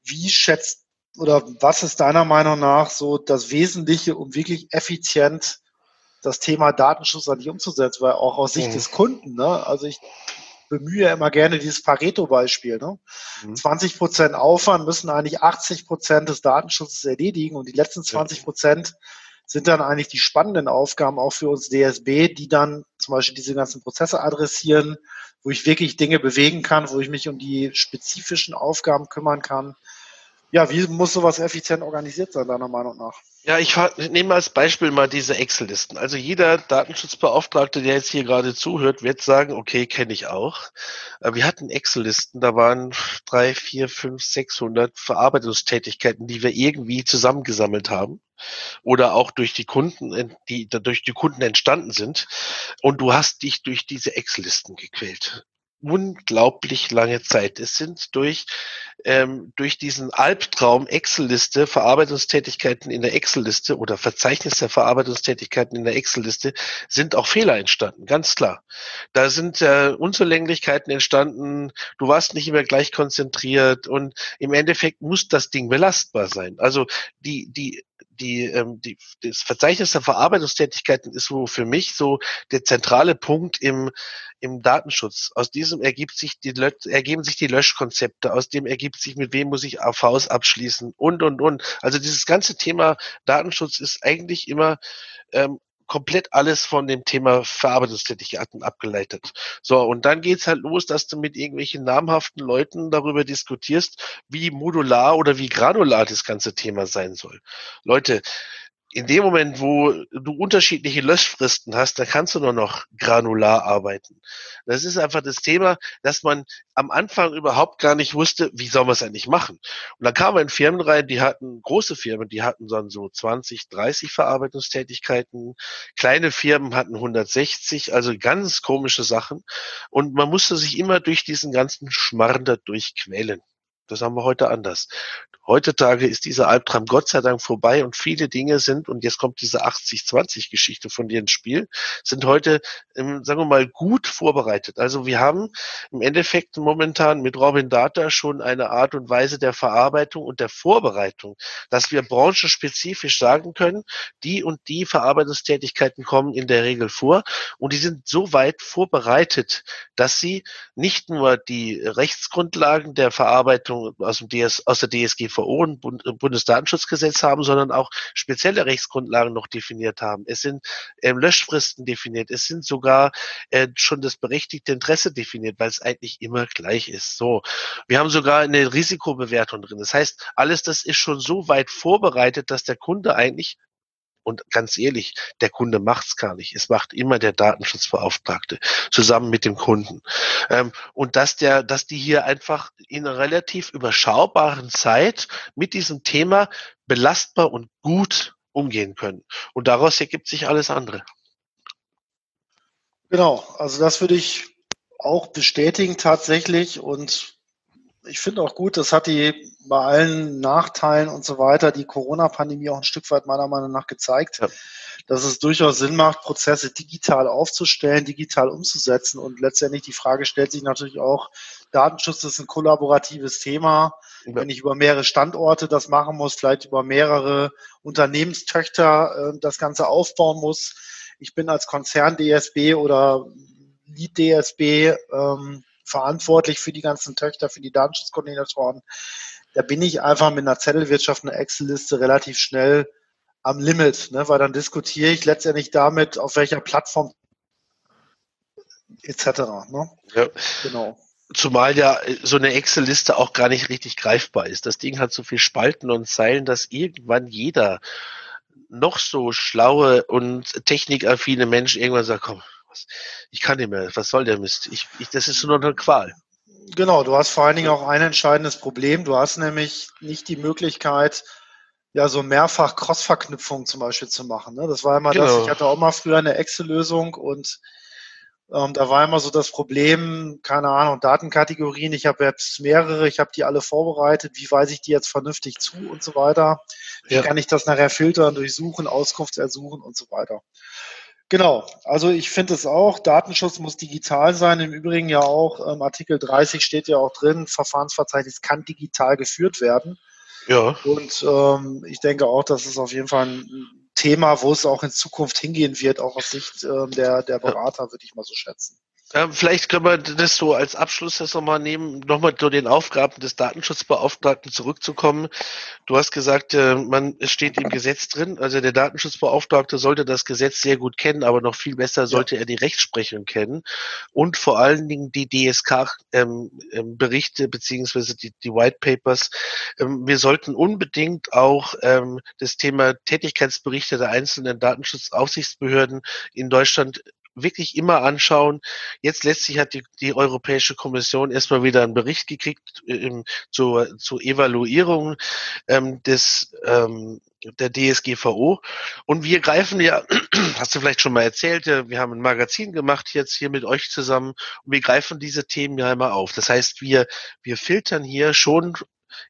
Wie schätzt oder was ist deiner Meinung nach so das Wesentliche, um wirklich effizient das Thema Datenschutz an dich umzusetzen, weil auch aus Sicht mhm. des Kunden, ne, also ich bemühe immer gerne dieses Pareto-Beispiel. Ne? Mhm. 20 Prozent Aufwand müssen eigentlich 80 Prozent des Datenschutzes erledigen und die letzten 20 Prozent sind dann eigentlich die spannenden Aufgaben auch für uns DSB, die dann zum Beispiel diese ganzen Prozesse adressieren, wo ich wirklich Dinge bewegen kann, wo ich mich um die spezifischen Aufgaben kümmern kann ja, wie muss sowas effizient organisiert sein, deiner Meinung nach? Ja, ich nehme als Beispiel mal diese Excel-Listen. Also jeder Datenschutzbeauftragte, der jetzt hier gerade zuhört, wird sagen, okay, kenne ich auch. Wir hatten Excel-Listen, da waren drei, vier, fünf, sechshundert Verarbeitungstätigkeiten, die wir irgendwie zusammengesammelt haben oder auch durch die Kunden, die durch die Kunden entstanden sind. Und du hast dich durch diese Excel-Listen gequält unglaublich lange Zeit. Es sind durch, ähm, durch diesen Albtraum Excel-Liste, Verarbeitungstätigkeiten in der Excel-Liste oder Verzeichnis der Verarbeitungstätigkeiten in der Excel-Liste, sind auch Fehler entstanden, ganz klar. Da sind äh, Unzulänglichkeiten entstanden, du warst nicht immer gleich konzentriert und im Endeffekt muss das Ding belastbar sein. Also die, die die, ähm, die, das Verzeichnis der Verarbeitungstätigkeiten ist so für mich so der zentrale Punkt im, im Datenschutz. Aus diesem ergibt sich die, ergeben sich die Löschkonzepte, aus dem ergibt sich, mit wem muss ich AVs abschließen und, und, und. Also dieses ganze Thema Datenschutz ist eigentlich immer ähm, komplett alles von dem Thema Verarbeitungstätigkeiten abgeleitet. So, und dann geht's halt los, dass du mit irgendwelchen namhaften Leuten darüber diskutierst, wie modular oder wie granular das ganze Thema sein soll. Leute, in dem Moment, wo du unterschiedliche Löschfristen hast, da kannst du nur noch granular arbeiten. Das ist einfach das Thema, dass man am Anfang überhaupt gar nicht wusste, wie soll man es eigentlich machen. Und dann kamen wir in Firmen rein, die hatten, große Firmen, die hatten dann so 20, 30 Verarbeitungstätigkeiten. Kleine Firmen hatten 160, also ganz komische Sachen. Und man musste sich immer durch diesen ganzen Schmarrn da durchquälen. Das haben wir heute anders. Heutzutage ist dieser Albtraum Gott sei Dank vorbei und viele Dinge sind, und jetzt kommt diese 80-20-Geschichte von dir ins Spiel, sind heute, ähm, sagen wir mal, gut vorbereitet. Also wir haben im Endeffekt momentan mit Robin Data schon eine Art und Weise der Verarbeitung und der Vorbereitung, dass wir branchenspezifisch sagen können, die und die Verarbeitungstätigkeiten kommen in der Regel vor und die sind so weit vorbereitet, dass sie nicht nur die Rechtsgrundlagen der Verarbeitung aus, dem DS, aus der DSG DSGVO und Bund, äh, Bundesdatenschutzgesetz haben, sondern auch spezielle Rechtsgrundlagen noch definiert haben. Es sind ähm, Löschfristen definiert. Es sind sogar äh, schon das berechtigte Interesse definiert, weil es eigentlich immer gleich ist. So, wir haben sogar eine Risikobewertung drin. Das heißt, alles das ist schon so weit vorbereitet, dass der Kunde eigentlich und ganz ehrlich, der Kunde macht's gar nicht. Es macht immer der Datenschutzbeauftragte zusammen mit dem Kunden. Ähm, und dass der, dass die hier einfach in einer relativ überschaubaren Zeit mit diesem Thema belastbar und gut umgehen können. Und daraus ergibt sich alles andere. Genau, also das würde ich auch bestätigen tatsächlich und ich finde auch gut, das hat die bei allen Nachteilen und so weiter die Corona-Pandemie auch ein Stück weit meiner Meinung nach gezeigt, ja. dass es durchaus Sinn macht, Prozesse digital aufzustellen, digital umzusetzen. Und letztendlich die Frage stellt sich natürlich auch, Datenschutz ist ein kollaboratives Thema. Ja. Wenn ich über mehrere Standorte das machen muss, vielleicht über mehrere Unternehmenstöchter äh, das Ganze aufbauen muss. Ich bin als Konzern DSB oder Lead DSB ähm, verantwortlich für die ganzen Töchter, für die Datenschutzkoordinatoren. Da bin ich einfach mit einer Zettelwirtschaft, einer Excel-Liste relativ schnell am Limit, ne? weil dann diskutiere ich letztendlich damit, auf welcher Plattform etc. Ne? Ja. Genau. Zumal ja so eine Excel-Liste auch gar nicht richtig greifbar ist. Das Ding hat so viel Spalten und Zeilen, dass irgendwann jeder noch so schlaue und technikaffine Mensch irgendwann sagt, komm, was, ich kann nicht mehr, was soll der Mist? Ich, ich, das ist nur eine Qual. Genau, du hast vor allen Dingen auch ein entscheidendes Problem. Du hast nämlich nicht die Möglichkeit, ja, so mehrfach Cross-Verknüpfungen zum Beispiel zu machen. Ne? Das war immer genau. das, ich hatte auch mal früher eine Excel-Lösung und ähm, da war immer so das Problem, keine Ahnung, Datenkategorien, ich habe jetzt mehrere, ich habe die alle vorbereitet, wie weise ich die jetzt vernünftig zu und so weiter. Wie ja. kann ich das nachher filtern, durchsuchen, Auskunft ersuchen und so weiter. Genau, also ich finde es auch, Datenschutz muss digital sein. Im Übrigen ja auch, ähm, Artikel 30 steht ja auch drin, Verfahrensverzeichnis kann digital geführt werden. Ja. Und ähm, ich denke auch, das ist auf jeden Fall ein Thema, wo es auch in Zukunft hingehen wird, auch aus Sicht ähm, der, der Berater, würde ich mal so schätzen. Ja, vielleicht können wir das so als Abschluss das nochmal nehmen, nochmal zu den Aufgaben des Datenschutzbeauftragten zurückzukommen. Du hast gesagt, äh, man es steht im Gesetz drin, also der Datenschutzbeauftragte sollte das Gesetz sehr gut kennen, aber noch viel besser sollte ja. er die Rechtsprechung kennen und vor allen Dingen die DSK-Berichte ähm, ähm, beziehungsweise die, die White Papers. Ähm, wir sollten unbedingt auch ähm, das Thema Tätigkeitsberichte der einzelnen Datenschutzaufsichtsbehörden in Deutschland wirklich immer anschauen. Jetzt letztlich hat die, die Europäische Kommission erstmal wieder einen Bericht gekriegt ähm, zur, zur Evaluierung ähm, des ähm, der DSGVO. Und wir greifen ja, <clears throat> hast du vielleicht schon mal erzählt, wir haben ein Magazin gemacht jetzt hier mit euch zusammen und wir greifen diese Themen ja immer auf. Das heißt, wir, wir filtern hier schon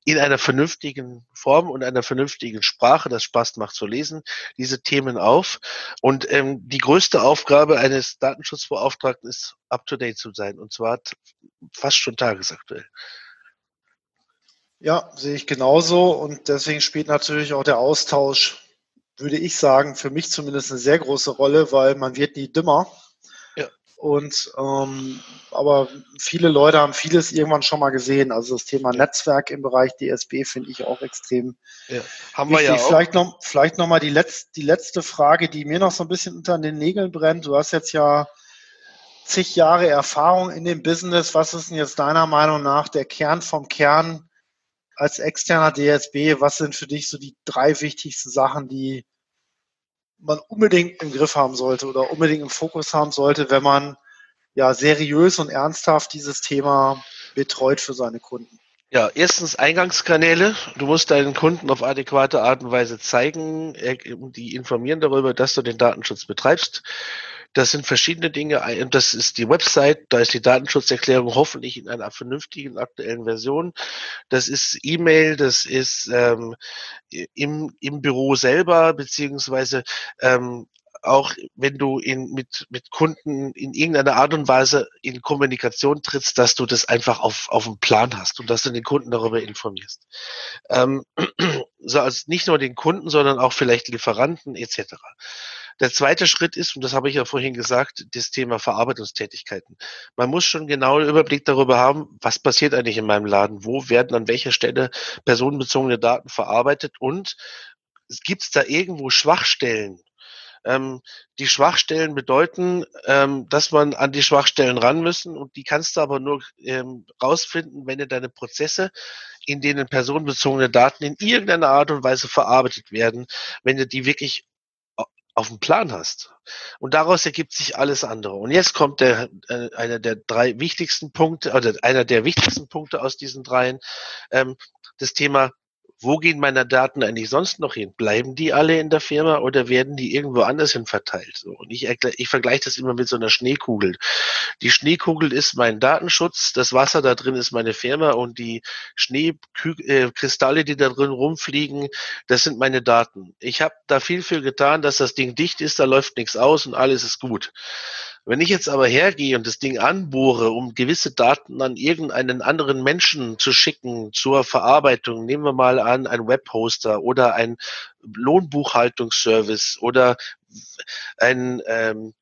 in einer vernünftigen Form und einer vernünftigen Sprache, das Spaß macht zu lesen, diese Themen auf. Und ähm, die größte Aufgabe eines Datenschutzbeauftragten ist, up-to-date zu sein, und zwar fast schon tagesaktuell. Ja, sehe ich genauso. Und deswegen spielt natürlich auch der Austausch, würde ich sagen, für mich zumindest eine sehr große Rolle, weil man wird nie dümmer. Und ähm, aber viele Leute haben vieles irgendwann schon mal gesehen. Also das Thema Netzwerk im Bereich DSB finde ich auch extrem ja. Haben wichtig. wir ja auch. Vielleicht noch, vielleicht noch mal die letzte, die letzte Frage, die mir noch so ein bisschen unter den Nägeln brennt. Du hast jetzt ja zig Jahre Erfahrung in dem Business. Was ist denn jetzt deiner Meinung nach der Kern vom Kern als externer DSB? Was sind für dich so die drei wichtigsten Sachen, die man unbedingt im Griff haben sollte oder unbedingt im Fokus haben sollte, wenn man ja seriös und ernsthaft dieses Thema betreut für seine Kunden? Ja, erstens Eingangskanäle. Du musst deinen Kunden auf adäquate Art und Weise zeigen, die informieren darüber, dass du den Datenschutz betreibst. Das sind verschiedene Dinge. Das ist die Website, da ist die Datenschutzerklärung hoffentlich in einer vernünftigen aktuellen Version. Das ist E-Mail, das ist ähm, im, im Büro selber, beziehungsweise ähm, auch wenn du in, mit, mit Kunden in irgendeiner Art und Weise in Kommunikation trittst, dass du das einfach auf, auf dem Plan hast und dass du den Kunden darüber informierst. Ähm, <clears throat> so als nicht nur den Kunden, sondern auch vielleicht Lieferanten etc. Der zweite Schritt ist, und das habe ich ja vorhin gesagt, das Thema Verarbeitungstätigkeiten. Man muss schon genau einen Überblick darüber haben, was passiert eigentlich in meinem Laden, wo werden an welcher Stelle personenbezogene Daten verarbeitet und gibt es da irgendwo Schwachstellen, ähm, die Schwachstellen bedeuten, ähm, dass man an die Schwachstellen ran müssen und die kannst du aber nur ähm, rausfinden, wenn du deine Prozesse, in denen personenbezogene Daten in irgendeiner Art und Weise verarbeitet werden, wenn du die wirklich auf dem Plan hast. Und daraus ergibt sich alles andere. Und jetzt kommt der, äh, einer der drei wichtigsten Punkte, oder einer der wichtigsten Punkte aus diesen dreien, ähm, das Thema wo gehen meine Daten eigentlich sonst noch hin? Bleiben die alle in der Firma oder werden die irgendwo anders hin verteilt? So, und ich, ich vergleiche das immer mit so einer Schneekugel. Die Schneekugel ist mein Datenschutz, das Wasser da drin ist meine Firma und die Schneekristalle, äh, die da drin rumfliegen, das sind meine Daten. Ich habe da viel für getan, dass das Ding dicht ist, da läuft nichts aus und alles ist gut. Wenn ich jetzt aber hergehe und das Ding anbohre, um gewisse Daten an irgendeinen anderen Menschen zu schicken zur Verarbeitung, nehmen wir mal an, ein Webhoster oder ein Lohnbuchhaltungsservice oder ein ähm,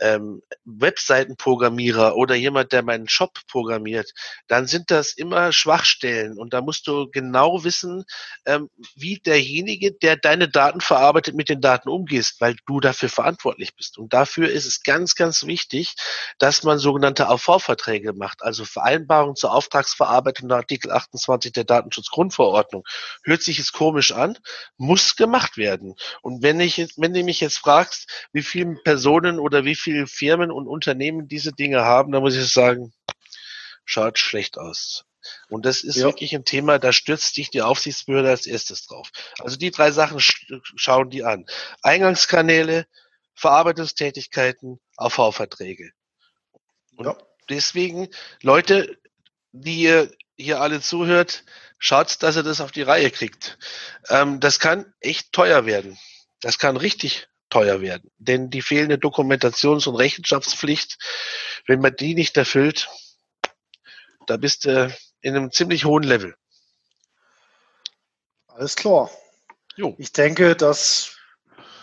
ähm, Webseitenprogrammierer oder jemand, der meinen Shop programmiert, dann sind das immer Schwachstellen und da musst du genau wissen, ähm, wie derjenige, der deine Daten verarbeitet, mit den Daten umgehst, weil du dafür verantwortlich bist. Und dafür ist es ganz, ganz wichtig, dass man sogenannte AV-Verträge macht, also Vereinbarungen zur Auftragsverarbeitung nach Artikel 28 der Datenschutzgrundverordnung. Hört sich jetzt komisch an, muss gemacht werden. Und wenn ich wenn du mich jetzt fragst, wie viele Personen oder wie viele Firmen und Unternehmen diese Dinge haben, dann muss ich sagen, schaut schlecht aus. Und das ist ja. wirklich ein Thema, da stürzt sich die Aufsichtsbehörde als erstes drauf. Also die drei Sachen sch schauen die an. Eingangskanäle, Verarbeitungstätigkeiten, AV-Verträge. Und ja. deswegen, Leute, die ihr hier alle zuhört, schaut, dass ihr das auf die Reihe kriegt. Ähm, das kann echt teuer werden. Das kann richtig teuer werden. Denn die fehlende Dokumentations- und Rechenschaftspflicht, wenn man die nicht erfüllt, da bist du in einem ziemlich hohen Level. Alles klar. Jo. Ich denke, das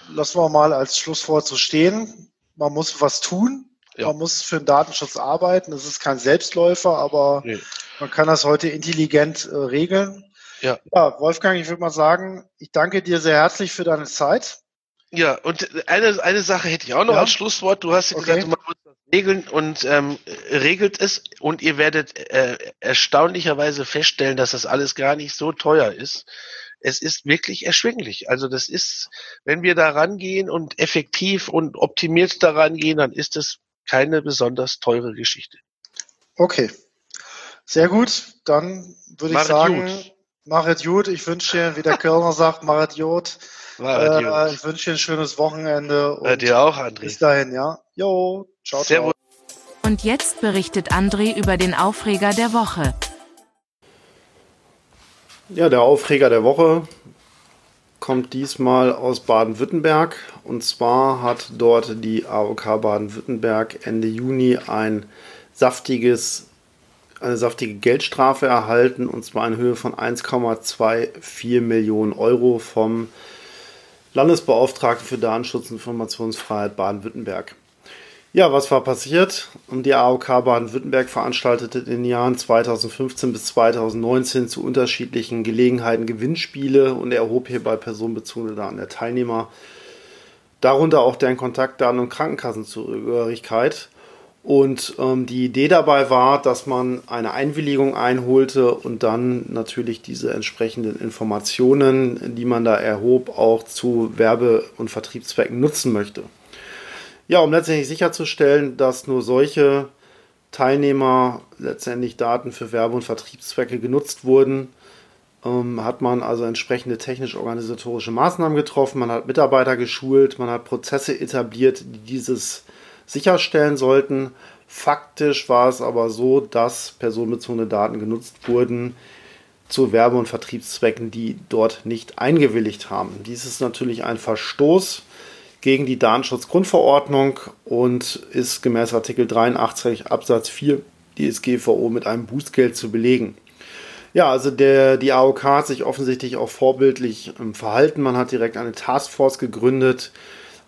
lassen wir mal als Schlusswort so stehen. Man muss was tun. Ja. Man muss für den Datenschutz arbeiten. Das ist kein Selbstläufer, aber nee. man kann das heute intelligent äh, regeln. Ja. ja, Wolfgang, ich würde mal sagen, ich danke dir sehr herzlich für deine Zeit. Ja, und eine, eine Sache hätte ich auch noch ja. als Schlusswort. Du hast ja okay. gesagt, man muss das regeln und ähm, regelt es und ihr werdet äh, erstaunlicherweise feststellen, dass das alles gar nicht so teuer ist. Es ist wirklich erschwinglich. Also das ist, wenn wir da rangehen und effektiv und optimiert daran gehen, dann ist es keine besonders teure Geschichte. Okay. Sehr gut. Dann würde ich sagen, gut. Mach es gut. Ich wünsche dir, wie der Kölner <laughs> sagt, mach es gut. Äh, ich wünsche dir ein schönes Wochenende. Und dir auch, André. Bis dahin, ja. Jo, ciao, ciao. Und jetzt berichtet André über den Aufreger der Woche. Ja, der Aufreger der Woche kommt diesmal aus Baden-Württemberg. Und zwar hat dort die AOK Baden-Württemberg Ende Juni ein saftiges, eine saftige Geldstrafe erhalten. Und zwar in Höhe von 1,24 Millionen Euro vom Landesbeauftragten für Datenschutz und Informationsfreiheit Baden-Württemberg. Ja, was war passiert? Die AOK Baden-Württemberg veranstaltete in den Jahren 2015 bis 2019 zu unterschiedlichen Gelegenheiten Gewinnspiele und erhob hierbei personenbezogene Daten der Teilnehmer, darunter auch deren Kontaktdaten und Krankenkassenzugehörigkeit. Und ähm, die Idee dabei war, dass man eine Einwilligung einholte und dann natürlich diese entsprechenden Informationen, die man da erhob, auch zu Werbe- und Vertriebszwecken nutzen möchte. Ja, um letztendlich sicherzustellen, dass nur solche Teilnehmer letztendlich Daten für Werbe- und Vertriebszwecke genutzt wurden, ähm, hat man also entsprechende technisch-organisatorische Maßnahmen getroffen, man hat Mitarbeiter geschult, man hat Prozesse etabliert, die dieses sicherstellen sollten. Faktisch war es aber so, dass personenbezogene Daten genutzt wurden zu Werbe- und Vertriebszwecken, die dort nicht eingewilligt haben. Dies ist natürlich ein Verstoß gegen die Datenschutzgrundverordnung und ist gemäß Artikel 83 Absatz 4 DSGVO mit einem Bußgeld zu belegen. Ja, also der, die AOK hat sich offensichtlich auch vorbildlich ähm, verhalten. Man hat direkt eine Taskforce gegründet,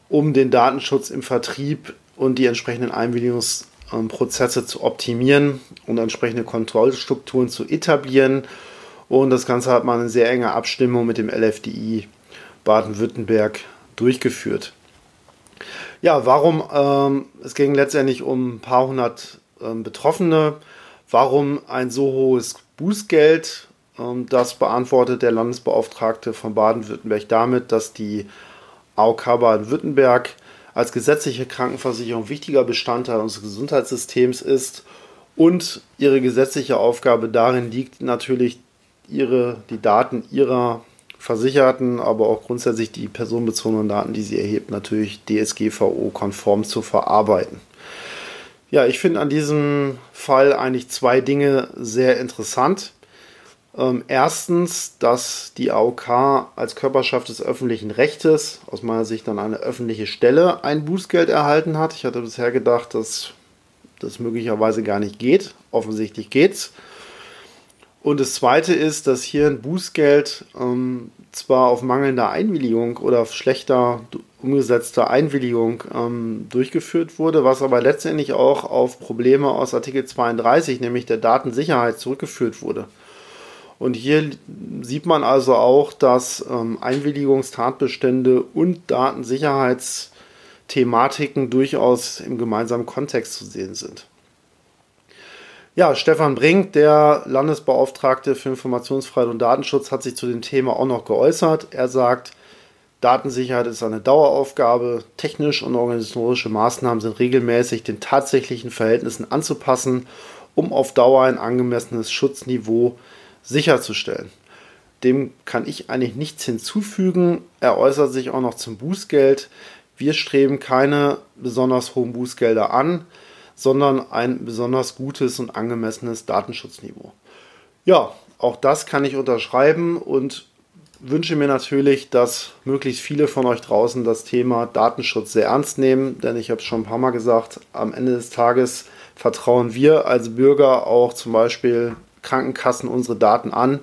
um den Datenschutz im Vertrieb und die entsprechenden Einwilligungsprozesse zu optimieren und entsprechende Kontrollstrukturen zu etablieren. Und das Ganze hat man in sehr enger Abstimmung mit dem LFDI Baden-Württemberg durchgeführt. Ja, warum? Ähm, es ging letztendlich um ein paar hundert ähm, Betroffene. Warum ein so hohes Bußgeld? Ähm, das beantwortet der Landesbeauftragte von Baden-Württemberg damit, dass die AOK Baden-Württemberg als gesetzliche Krankenversicherung wichtiger Bestandteil unseres Gesundheitssystems ist und ihre gesetzliche Aufgabe darin liegt, natürlich ihre, die Daten ihrer Versicherten, aber auch grundsätzlich die personenbezogenen Daten, die sie erhebt, natürlich DSGVO-konform zu verarbeiten. Ja, ich finde an diesem Fall eigentlich zwei Dinge sehr interessant. Ähm, erstens, dass die AOK als Körperschaft des öffentlichen Rechtes aus meiner Sicht dann eine öffentliche Stelle ein Bußgeld erhalten hat. Ich hatte bisher gedacht, dass das möglicherweise gar nicht geht. Offensichtlich geht's. Und das Zweite ist, dass hier ein Bußgeld ähm, zwar auf mangelnder Einwilligung oder auf schlechter umgesetzte Einwilligung ähm, durchgeführt wurde, was aber letztendlich auch auf Probleme aus Artikel 32, nämlich der Datensicherheit, zurückgeführt wurde. Und hier sieht man also auch, dass ähm, Einwilligungstatbestände und Datensicherheitsthematiken durchaus im gemeinsamen Kontext zu sehen sind. Ja, Stefan Brink, der Landesbeauftragte für Informationsfreiheit und Datenschutz, hat sich zu dem Thema auch noch geäußert. Er sagt, Datensicherheit ist eine Daueraufgabe. Technische und organisatorische Maßnahmen sind regelmäßig den tatsächlichen Verhältnissen anzupassen, um auf Dauer ein angemessenes Schutzniveau sicherzustellen. Dem kann ich eigentlich nichts hinzufügen. Er äußert sich auch noch zum Bußgeld. Wir streben keine besonders hohen Bußgelder an sondern ein besonders gutes und angemessenes Datenschutzniveau. Ja, auch das kann ich unterschreiben und wünsche mir natürlich, dass möglichst viele von euch draußen das Thema Datenschutz sehr ernst nehmen, denn ich habe es schon ein paar Mal gesagt, am Ende des Tages vertrauen wir als Bürger auch zum Beispiel Krankenkassen unsere Daten an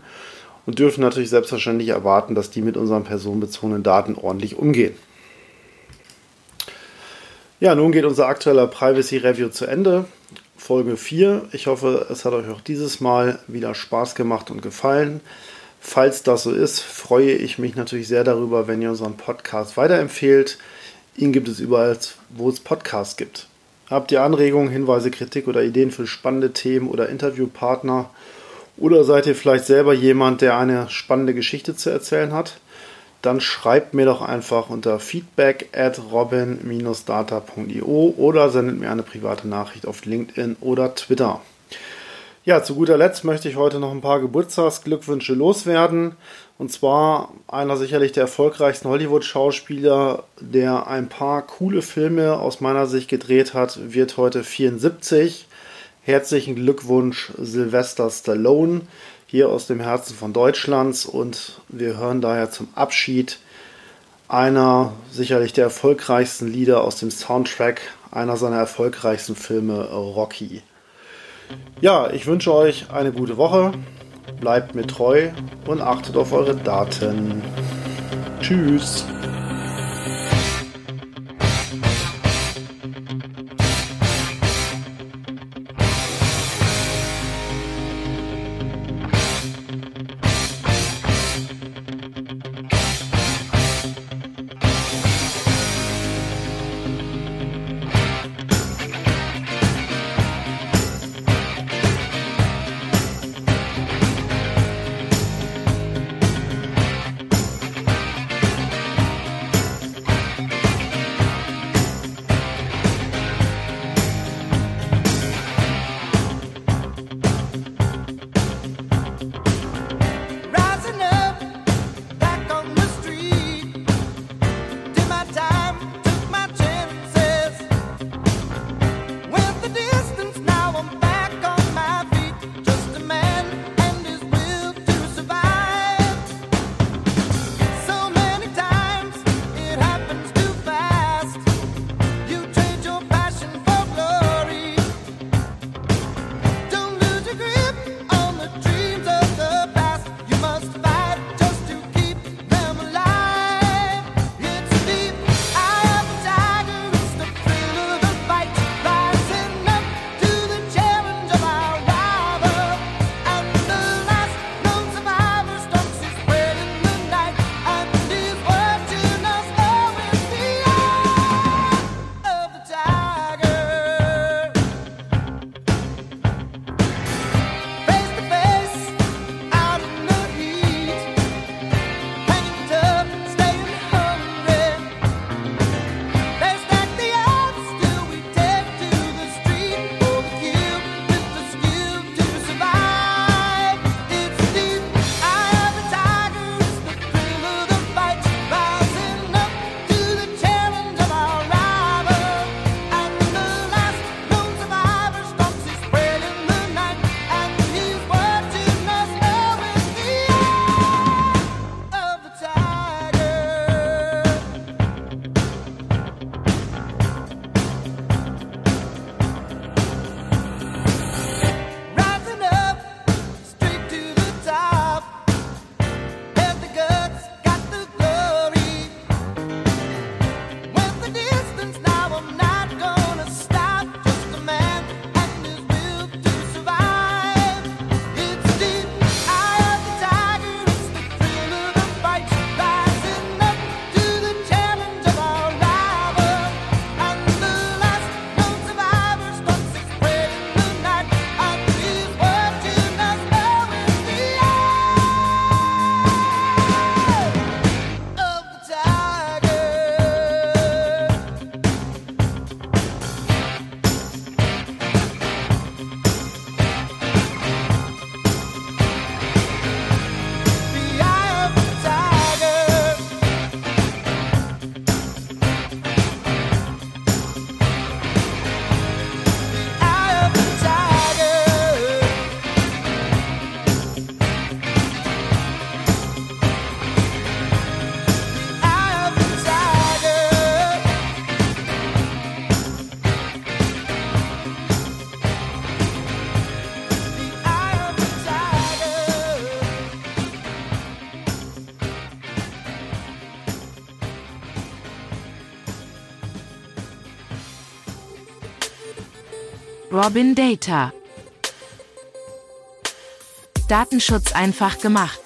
und dürfen natürlich selbstverständlich erwarten, dass die mit unseren personenbezogenen Daten ordentlich umgehen. Ja, nun geht unser aktueller Privacy Review zu Ende. Folge 4. Ich hoffe, es hat euch auch dieses Mal wieder Spaß gemacht und gefallen. Falls das so ist, freue ich mich natürlich sehr darüber, wenn ihr unseren Podcast weiterempfehlt. Ihn gibt es überall, wo es Podcasts gibt. Habt ihr Anregungen, Hinweise, Kritik oder Ideen für spannende Themen oder Interviewpartner? Oder seid ihr vielleicht selber jemand, der eine spannende Geschichte zu erzählen hat? dann schreibt mir doch einfach unter feedback at robin-data.io oder sendet mir eine private Nachricht auf LinkedIn oder Twitter. Ja, zu guter Letzt möchte ich heute noch ein paar Geburtstagsglückwünsche loswerden. Und zwar einer sicherlich der erfolgreichsten Hollywood-Schauspieler, der ein paar coole Filme aus meiner Sicht gedreht hat, wird heute 74. Herzlichen Glückwunsch, Sylvester Stallone hier aus dem Herzen von Deutschlands und wir hören daher zum Abschied einer sicherlich der erfolgreichsten Lieder aus dem Soundtrack einer seiner erfolgreichsten Filme Rocky. Ja, ich wünsche euch eine gute Woche, bleibt mir treu und achtet auf eure Daten. Tschüss. Robin Data. Datenschutz einfach gemacht.